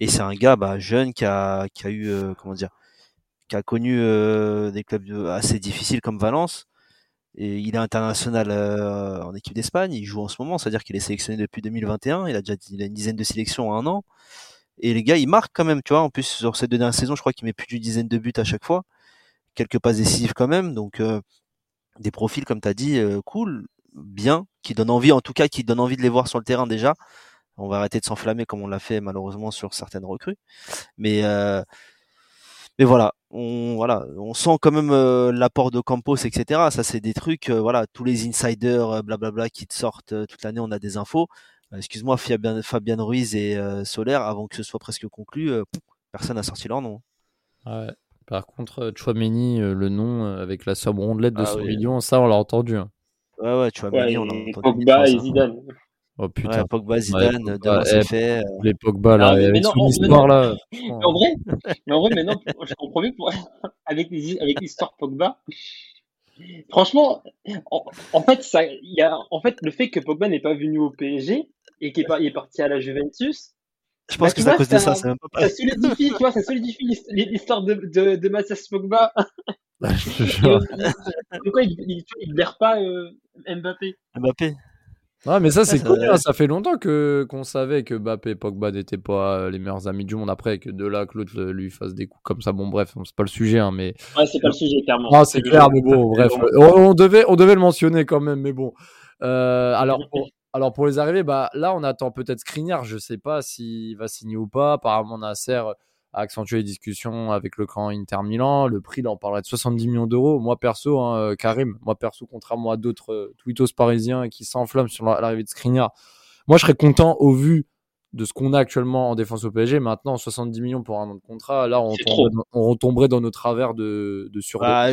Et c'est un gars bah, jeune qui a, qui a eu, euh, comment dire, qui a connu euh, des clubs assez difficiles comme Valence. Et il est international euh, en équipe d'Espagne. Il joue en ce moment, c'est-à-dire qu'il est sélectionné depuis 2021. Il a déjà une dizaine de sélections en un an. Et les gars, il marque quand même, tu vois. En plus, sur cette dernière saison, je crois qu'il met plus d'une dizaine de buts à chaque fois. Quelques passes décisives quand même. Donc, des profils, comme tu as dit, cool, bien, qui donnent envie, en tout cas, qui donnent envie de les voir sur le terrain déjà on va arrêter de s'enflammer comme on l'a fait malheureusement sur certaines recrues. Mais euh, mais voilà, on voilà, on sent quand même euh, l'apport de Campos, etc. Ça c'est des trucs, euh, voilà, tous les insiders, blablabla, qui te sortent toute l'année, on a des infos. Excuse-moi, Fabien, Fabien Ruiz et Solaire, avant que ce soit presque conclu, personne n'a sorti leur nom. Ouais. Par contre, Chouameni, le nom avec la somme rondelette de 100 ah millions, ça on l'a entendu. Hein. Ouais, ouais, Chouameni, on l'a entendu. Pogba et Zidane. Oh putain. Pogba, Zidane, ouais, Pogba, eh, fait. Les Pogba, là, ah, mais, avec son histoire, là. Mais en vrai, mais en vrai, maintenant, je comprends mieux pour... avec, avec l'histoire Pogba. Franchement, en, fait, ça, y a, en fait, le fait que Pogba n'est pas venu au PSG et qu'il est, est, parti à la Juventus. Je pense bah, que c'est à cause de ça, c'est même pas Ça solidifie, tu vois, ça solidifie l'histoire de, de, de Mathias Pogba. Pourquoi il ne blaire pas euh, Mbappé? Mbappé Ouais, mais ça, c'est connu. Hein. Ça fait longtemps que qu'on savait que Mbappé et Pogba n'étaient pas euh, les meilleurs amis du monde. Après, que de là que l'autre lui fasse des coups comme ça. Bon, bref, c'est pas le sujet, hein, mais. Ouais, c'est pas le sujet, clairement. Ah, c'est clair, mais bon, bref. On, devait, on devait le mentionner quand même, mais bon. Euh, alors, pour, alors, pour les arrivées, bah, là, on attend peut-être Skriniar. Je sais pas s'il va signer ou pas. Apparemment, Nasser a accentué les discussions avec le camp Inter Milan. Le prix, là, on parlerait de 70 millions d'euros. Moi, perso, hein, euh, Karim, moi, perso, contrairement à d'autres euh, tweetos parisiens qui s'enflamment sur l'arrivée de Skriniar, moi, je serais content au vu de ce qu'on a actuellement en défense au PSG. Maintenant, 70 millions pour un an de contrat, là, on, retomberait dans nos travers de, de sur bah,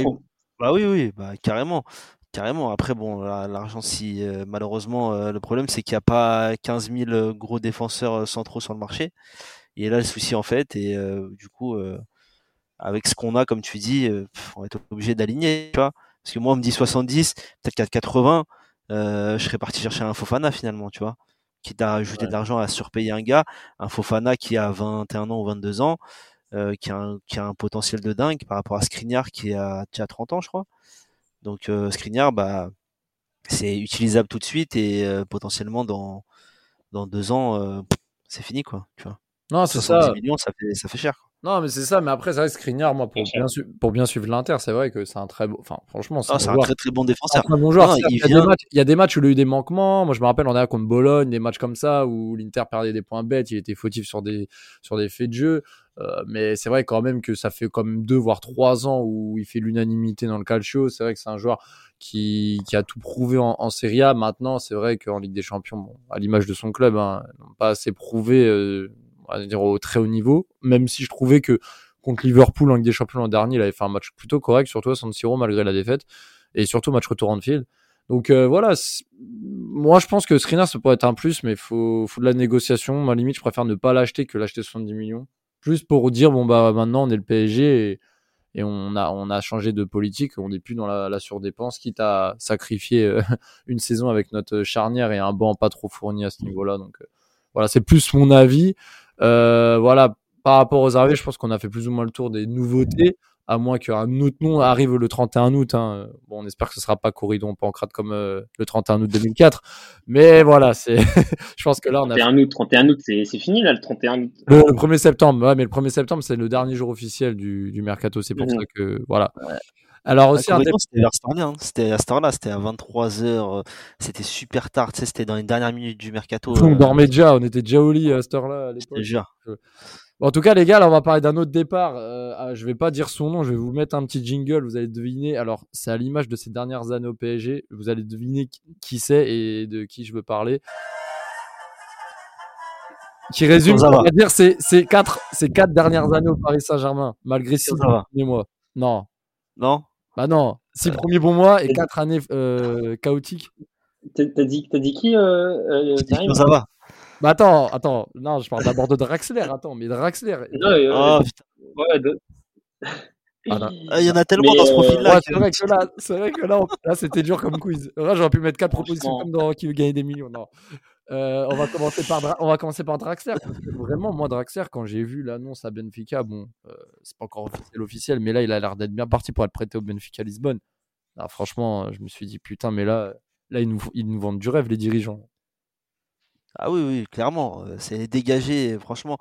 bah, oui, oui, bah, carrément. Carrément. Après, bon, l'argent, si euh, malheureusement, le problème, c'est qu'il n'y a pas 15 000 gros défenseurs centraux sur le marché. Et là le souci en fait, et euh, du coup, euh, avec ce qu'on a, comme tu dis, euh, on va être obligé d'aligner, tu vois. Parce que moi, on me dit 70, peut-être qu'à 80, je serais parti chercher un Fofana finalement, tu vois. Quitte à ajouter de l'argent à surpayer un gars, un Fofana qui a 21 ans ou 22 ans, qui, a un, qui a un potentiel de dingue par rapport à Skriniar qui a déjà 30 ans, je crois. Donc euh, Skriniar, bah, c'est utilisable tout de suite et potentiellement dans dans deux ans, c'est fini quoi, tu vois. Non, c'est ça. millions, ça fait, ça fait cher. Non, mais c'est ça. Mais après, ça reste Skriniar, moi, pour bien, pour bien suivre l'Inter, c'est vrai que c'est un très beau. Enfin, franchement, c'est un, un, très très bon défenseur. Un bon joueur. il, y a des matchs, il, y a des matchs, où il a eu des manquements. Moi, je me rappelle, on a contre Bologne, des matchs comme ça où l'Inter perdait des points bêtes. Il était fautif sur des, sur des faits de jeu. Euh, mais c'est vrai quand même que ça fait comme deux voire trois ans où il fait l'unanimité dans le calcio. C'est vrai que c'est un joueur qui, qui a tout prouvé en, en Serie A. Maintenant, c'est vrai qu'en Ligue des Champions, bon, à l'image de son club, hein, pas assez prouvé. Euh, va dire au très haut niveau, même si je trouvais que contre Liverpool en Ligue des Champions l'an dernier, il avait fait un match plutôt correct, surtout à San Siro malgré la défaite, et surtout match retour en field. Donc euh, voilà, moi je pense que Skriniar ça pourrait être un plus, mais il faut, faut de la négociation. Ma limite, je préfère ne pas l'acheter que l'acheter 70 millions, juste pour dire bon bah maintenant on est le PSG et, on a on a changé de politique, on n'est plus dans la, la, surdépense, quitte à sacrifier euh, une saison avec notre charnière et un banc pas trop fourni à ce niveau-là. Donc euh, voilà, c'est plus mon avis. Euh, voilà, par rapport aux arrivées, je pense qu'on a fait plus ou moins le tour des nouveautés, à moins qu'un autre nom arrive le 31 août. Hein. Bon, on espère que ce sera pas Corridon Pancrate comme euh, le 31 août 2004. Mais voilà, c'est. je pense que là, on a. 31 août, 31 août, c'est fini là, le 31 août. Le, 1er septembre, ouais, mais le 1er septembre, c'est le dernier jour officiel du, du mercato. C'est pour mhm. ça que voilà. Alors Ah, aussi un complètement, c'était vers cette heure-là, hein. C'était à cette heure-là, c'était à 23h, c'était super tard, tu sais, c'était dans les dernières minutes du mercato. on euh, dormait déjà, on était déjà au lit à cette heure-là à. Bon, en tout cas, les gars, là, on va parler d'un autre départ. Euh, ah, je vais pas dire son nom, je vais vous mettre un petit jingle. Vous allez deviner. Alors, c'est à l'image de ces dernières années au PSG. Vous allez deviner qui- c'est et de qui je veux parler. Qui résume, on va dire, c'est ces quatre, ces quatre dernières années au Paris Saint-Germain, malgré six mois. Non, Non? Bah non, six premiers bons mois et quatre années euh, chaotiques. T'as dit, t'as dit qui, euh, euh, Karim ça va. Bah attends, attends, non, je parle d'abord de Draxler. Attends, mais Draxler. Non, euh, Oh, putain. ouais, de- Ah, non. Ah, Il y en a tellement Mais, dans ce euh, profil-là Ouais, c'est vrai que là, c'est vrai que là, on- là, c'était dur comme quiz. Là, j'aurais pu mettre quatre propositions comme dans qui veut gagner des millions. Non. Euh, on va commencer par Dra- Draxler. Vraiment, moi, Draxler, quand j'ai vu l'annonce à Benfica, bon, euh, c'est pas encore officiel, mais là, il a l'air d'être bien parti pour être prêté au Benfica Lisbonne. Ah, franchement, je me suis dit putain, mais là, là, ils nous, ils vendent du rêve, les dirigeants. Ah oui, oui, clairement, euh, c'est dégagé. Franchement,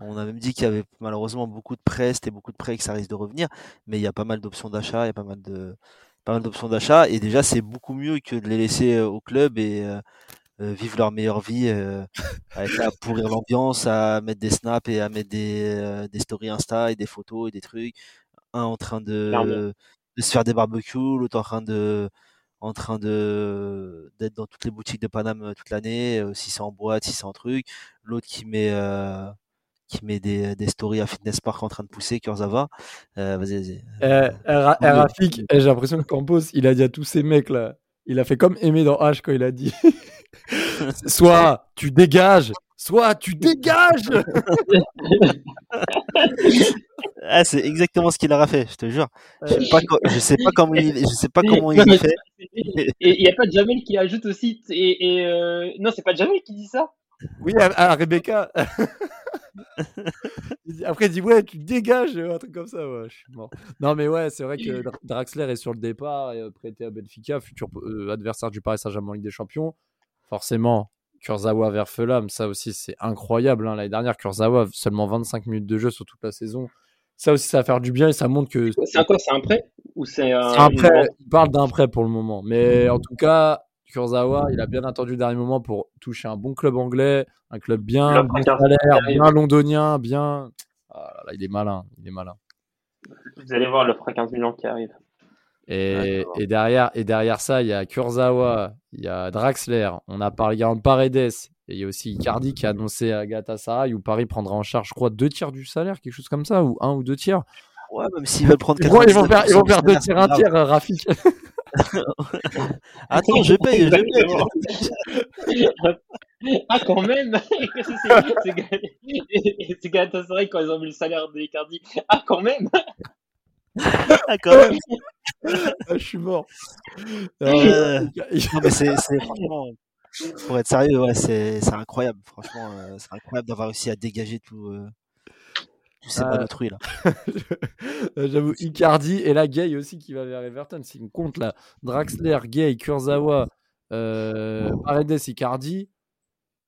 on a même dit qu'il y avait malheureusement beaucoup de prêts, c'était beaucoup de prêts et que ça risque de revenir. Mais il y a pas mal d'options d'achat, il y a pas mal de, pas mal d'options d'achat. Et déjà, c'est beaucoup mieux que de les laisser au club et euh, vivre leur meilleure vie, euh, à pourrir l'ambiance, à mettre des snaps et à mettre des, euh, des stories Insta et des photos et des trucs. Un en train de, de se faire des barbecues, l'autre en train de, en train de d'être dans toutes les boutiques de Paname toute l'année, si c'est en boîte, si c'est en truc. L'autre qui met qui met des, des stories à Fitness Park en train de pousser, Kurzawa. Euh, vas-y, vas-y. Ra- Rafik, j'ai l'impression que Campos, il a dit à tous ces mecs là, il a fait comme Aimé dans H quand il a dit soit tu dégages, soit tu dégages. Ah, c'est exactement ce qu'il aura fait, je te jure. Je sais pas, je sais pas comment il, je sais pas comment il fait. Et il n'y a pas de Jamel qui ajoute aussi. Et, et, euh, Non, c'est pas Jamel qui dit ça? Oui, à, à Rebecca. Après, il dit Ouais, tu dégages, euh, un truc comme ça. Ouais, je suis mort. Non, mais ouais, c'est vrai que Dra- Draxler est sur le départ et euh, prêté à Benfica, futur euh, adversaire du Paris Saint-Germain en Ligue des Champions. Forcément, Kurzawa vers Fulham, ça aussi, c'est incroyable. hein. L'année dernière, Kurzawa, seulement 25 minutes de jeu sur toute la saison. Ça aussi, ça va faire du bien et ça montre que C'est un quoi C'est un prêt Ou c'est un. c'est un prêt. Il parle d'un prêt pour le moment. Mais en tout cas, Kurzawa, il a bien attendu le dernier moment pour toucher un bon club anglais, un club bien, bon salaire, bien londonien, bien. Ah là là, il est malin, il est malin. Vous allez voir le prêt 15 millions qui arrive. Et, et derrière, et derrière ça, il y a Kurzawa, il y a Draxler, on a parlé de Paredes, et il y a aussi Icardi qui a annoncé à Galatasaray où Paris prendra en charge, je crois, deux tiers du salaire, quelque chose comme ça, ou un ou deux tiers. Ouais, même s'ils veulent prendre Ils vont, ils vont faire, ils vont 99% faire deux tiers, un tiers, euh, Rafik. Attends, je paye, je paye. Ah, quand même C'est- c'est- c'est Gal- C'est Galatasaray quand ils ont mis le salaire de Icardi. Ah, quand même Ah, quand même. Ah, je suis mort. Euh, il- Non, mais c'est, c'est franchement, pour être sérieux, ouais, c'est, c'est incroyable. Franchement, euh, c'est incroyable d'avoir réussi à dégager tout, euh, tous ces Ah. malotrues là. J'avoue, Icardi et la Gay aussi qui va vers Everton. Si on compte là, Draxler, Gay, Kurzawa, euh, Paredes, Icardi,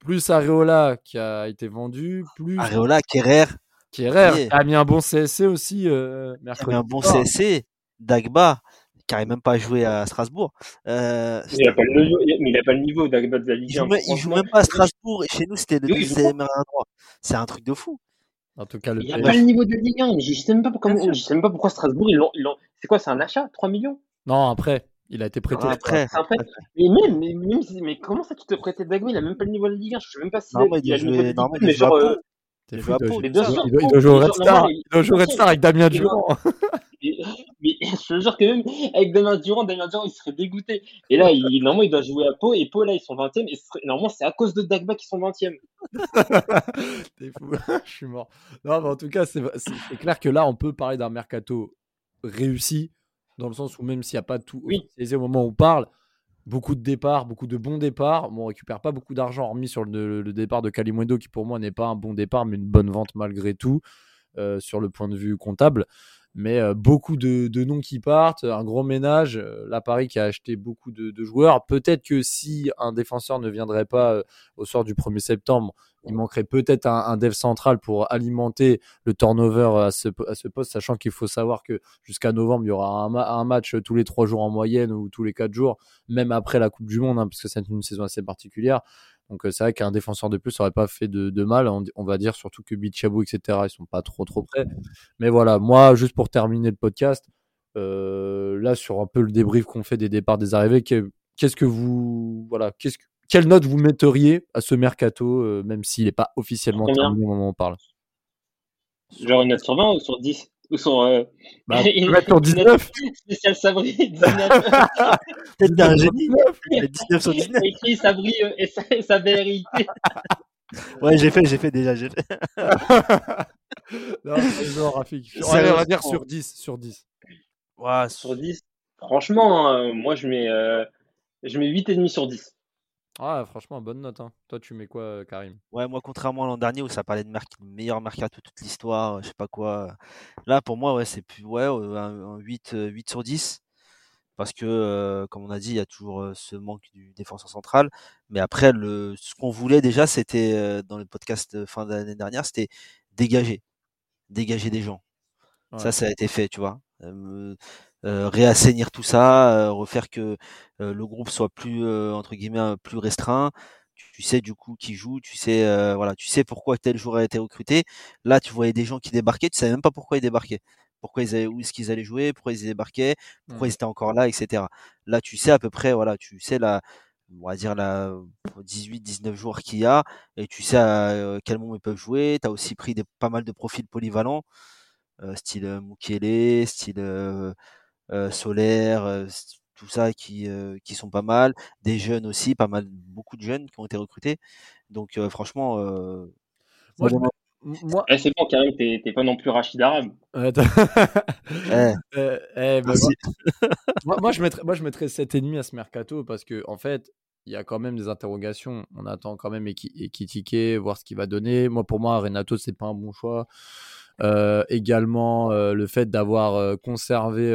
plus Areola qui a été vendu, plus Areola, Kerrer, Kerrer a mis un bon CSC aussi euh, mercredi. avait un bon. CSC, Dagba, qui n'arrive même pas joué à Strasbourg. Euh, Il a pas le niveau, mais il a pas le niveau d'Agba de la il Ligue joue, 1. même, il joue même pas à Strasbourg et chez nous c'était le Oui, deuxième meilleur droit. C'est un truc de fou. En tout cas, le Il a PSG. pas le niveau de la Ligue 1. Je sais même pas, je sais même pas pourquoi Strasbourg, ils l'ont. ils l'ont- C'est quoi, c'est un achat 3 millions? Non, après, il a été prêté. Ah, Après, Mais même, mais, mais comment ça tu te prêtais Dagba Il a même pas le niveau de la Ligue 1. Je sais même pas si Normal, il a doit le niveau de jouer- la Ligue 1. normal, il Mais genre, jouer à euh, T'es il doit jouer- au Red Star. normal, Il doit jouer au Red Star avec Damien Durand. mais, je te jure que même avec Damien Durand, Damien Durand, il serait dégoûté. Et là, il, normalement, il doit jouer à Pau. Et Pau, là, ils sont 20e. Et serait- normalement, c'est à cause de Dagba qu'ils sont 20e. T'es fou, je suis mort. Non, mais en tout cas, c'est clair que là, on peut parler d'un mercato réussi, dans le sens où même s'il n'y a pas tout Oui. au moment où on parle, beaucoup de départs, beaucoup de bons départs. Bon, on récupère pas beaucoup d'argent, hormis sur le, départ de Kalimundo, qui pour moi n'est pas un bon départ, mais une bonne vente malgré tout, euh, sur le point de vue comptable. Mais euh, beaucoup de, noms qui partent, un gros ménage. Euh, Paris qui a acheté beaucoup de, joueurs. Peut-être que si un défenseur ne viendrait pas euh, au soir du 1er septembre, il manquerait peut-être un, un, dev central pour alimenter le turnover à ce, à poste, sachant qu'il faut savoir que jusqu'à novembre, il y aura un, un, match tous les trois jours en moyenne ou tous les quatre jours, même après la Coupe du Monde, hein, parce que c'est une saison assez particulière. Donc c'est vrai qu'un défenseur de plus n'aurait pas fait de, de mal. On, on, va dire surtout que Bichabou, etc., ils sont pas trop trop prêts. Mais voilà, moi, juste pour terminer le podcast, euh, là sur un peu le débrief qu'on fait des départs, des arrivées, qu'est-ce que vous, voilà, qu'est-ce que, quelle note vous metteriez à ce mercato, euh, même s'il n'est pas officiellement terminé au moment où on parle? Genre une note sur 20 ou sur 10 ou sur. Euh, bah, mettre sur 19 Spécial Sabri, 19. Peut-être un génie. 19 sur 19. écrit Sabri euh, et, sa, et sa vérité. ouais, j'ai fait, j'ai fait déjà, j'ai fait. non, c'est genre, Rafik. On va dire sur 10. Sur 10. Ouais, sur 10. Franchement, hein, moi, je mets, euh, je mets 8,5 sur 10. Ah, franchement, bonne note. Hein. Toi, tu mets quoi, euh, Karim? Ouais, moi, contrairement à l'an dernier où ça parlait de mer meilleur mercato de toute l'histoire, je sais pas quoi. Là, pour moi, ouais, c'est plus ouais, un, un 8, 8 sur 10. Parce que, euh, comme on a dit, il y a toujours euh, ce manque du défenseur central. Mais après, le, ce qu'on voulait déjà, c'était euh, dans le podcast fin d'année dernière, c'était dégager. Dégager des gens. Ouais. Ça, ça a été fait, tu vois. Euh, réassainir tout ça, refaire que le groupe soit plus entre guillemets plus restreint. Tu sais du coup qui joue, tu sais voilà, tu sais pourquoi tel joueur a été recruté. Là, tu voyais des gens qui débarquaient, tu savais même pas pourquoi ils débarquaient, pourquoi ils allaient, où est-ce qu'ils allaient jouer, pourquoi ils débarquaient, pourquoi mmh. ils étaient encore là, etc. Là, tu sais à peu près, voilà, tu sais la, on va dire la 18-19 joueurs qu'il y a, et tu sais à quel moment ils peuvent jouer. Tu as aussi pris des, pas mal de profils polyvalents, euh, style Mukele, style euh, euh, solaire, euh, tout ça qui, euh, qui sont pas mal. Des jeunes aussi, pas mal, beaucoup de jeunes qui ont été recrutés. Donc euh, franchement, moi, je moi... Eh, c'est bon, Karim, t'es pas non plus Rachid Arabe. Ouais, eh. eh, moi, moi, je mettrais, moi, je mettrais 7,5 à ce mercato parce que, en fait, il y a quand même des interrogations. On attend quand même Ekitike, voir ce qu'il va donner. Moi, pour moi, Renato, c'est pas un bon choix. Euh, également euh, le fait d'avoir euh, conservé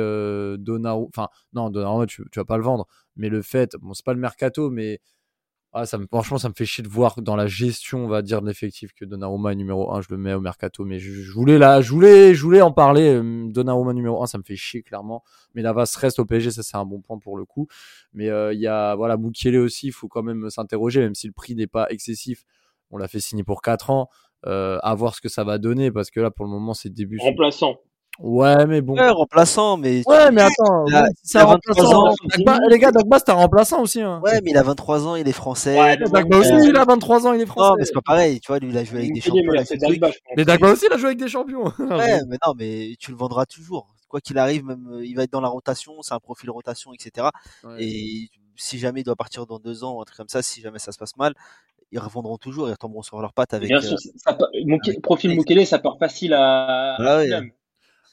Donnarumma enfin non Donnarumma tu, vas pas le vendre mais le fait bon c'est pas le mercato mais ah, franchement ça me fait chier de voir dans la gestion on va dire de l'effectif que Donnarumma est numéro 1 je le mets au mercato mais je, voulais là je voulais je voulais en parler Donnarumma numéro 1 ça me fait chier clairement mais Navas reste au PSG ça c'est un bon point pour le coup mais il y a voilà Mukiele aussi il faut quand même s'interroger même si le prix n'est pas excessif on l'a fait signer pour 4 ans à voir ce que ça va donner parce que là pour le moment c'est début remplaçant. Ouais mais bon. Ouais, remplaçant mais ouais mais attends a, c'est un remplaçant. ans, Dagba, les gars Dagba c'est un remplaçant aussi hein. ouais mais il a 23 ans il est français. Ouais, Dagba aussi il a 23 ans il est français. Non mais c'est pas pareil tu vois lui il a joué avec des champions Dagba, mais Dagba aussi il a joué avec des champions. Ouais mais non mais tu le vendras toujours. Quoi qu'il arrive même il va être dans la rotation c'est un profil rotation etc ouais. et si jamais il doit partir dans deux ans ou un truc comme ça si jamais ça se passe mal ils revendront toujours, ils retomberont sur leurs pattes avec. Bien sûr, ça, avec, profil Mukele, ça part facile à. Ah ouais. ouais,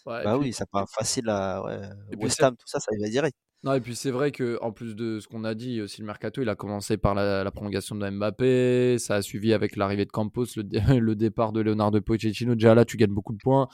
bah puis... oui, ça part facile à ouais, West Ham, tout ça, ça y va direct. Non, et puis c'est vrai que en plus de ce qu'on a dit, aussi le mercato, il a commencé par la, la prolongation de Mbappé, ça a suivi avec l'arrivée de Campos, le, dé, le, départ de Leonardo Pochettino. Déjà là, tu gagnes beaucoup de points.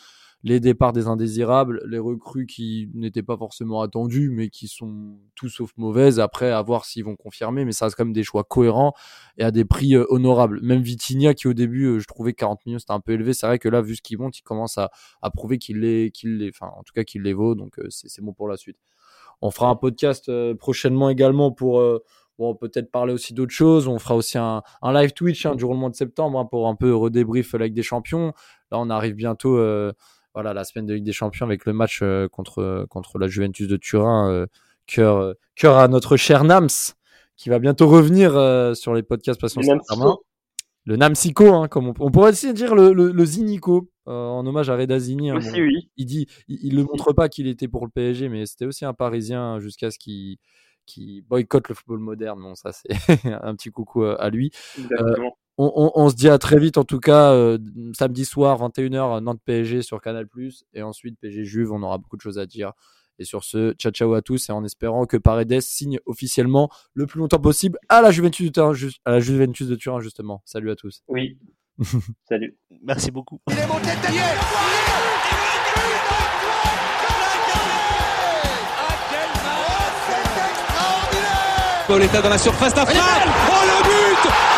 Les départs des indésirables, les recrues qui n'étaient pas forcément attendues, mais qui sont tout sauf mauvaises. Après, à voir s'ils vont confirmer, mais ça reste quand même des choix cohérents et à des prix euh, honorables. Même Vitinha, qui au début, euh, je trouvais 40 millions, c'était un peu élevé. C'est vrai que là, vu ce qu'il monte, il commence à, à prouver qu'il les, qu'il les, enfin, en tout cas, qu'il les vaut. Donc, euh, c'est bon pour la suite. On fera un podcast prochainement également pour peut-être parler aussi d'autres choses. On fera aussi un, live Twitch hein, durant le mois de septembre hein, pour un peu redébrief la des Champions. Là, on arrive bientôt, voilà, la semaine de Ligue des Champions avec le match euh, contre contre la Juventus de Turin. Euh, cœur cœur à notre cher Nams qui va bientôt revenir sur les podcasts Passion Saint-Germain. Le Namsico, hein, comme on, on, pourrait aussi dire le, le, le Zinico, euh, en hommage à Reda Zini. Hein, aussi, bon, oui. Il dit, il, il le montre pas qu'il était pour le PSG, mais c'était aussi un Parisien jusqu'à ce qu'il qui boycotte le football moderne. Bon, ça c'est un petit coucou à lui. Euh, on, on, on, se dit à très vite, en tout cas, euh, samedi soir, 21h, euh, Nantes PSG sur Canal. Et ensuite, PSG Juve, on aura beaucoup de choses à dire. Et sur ce, ciao ciao à tous et en espérant que Paredes signe officiellement le plus longtemps possible à la Juventus de Turin, à la Juventus de Turin justement. Salut à tous. Oui. Salut. Merci beaucoup. Dans la surface. Oh le but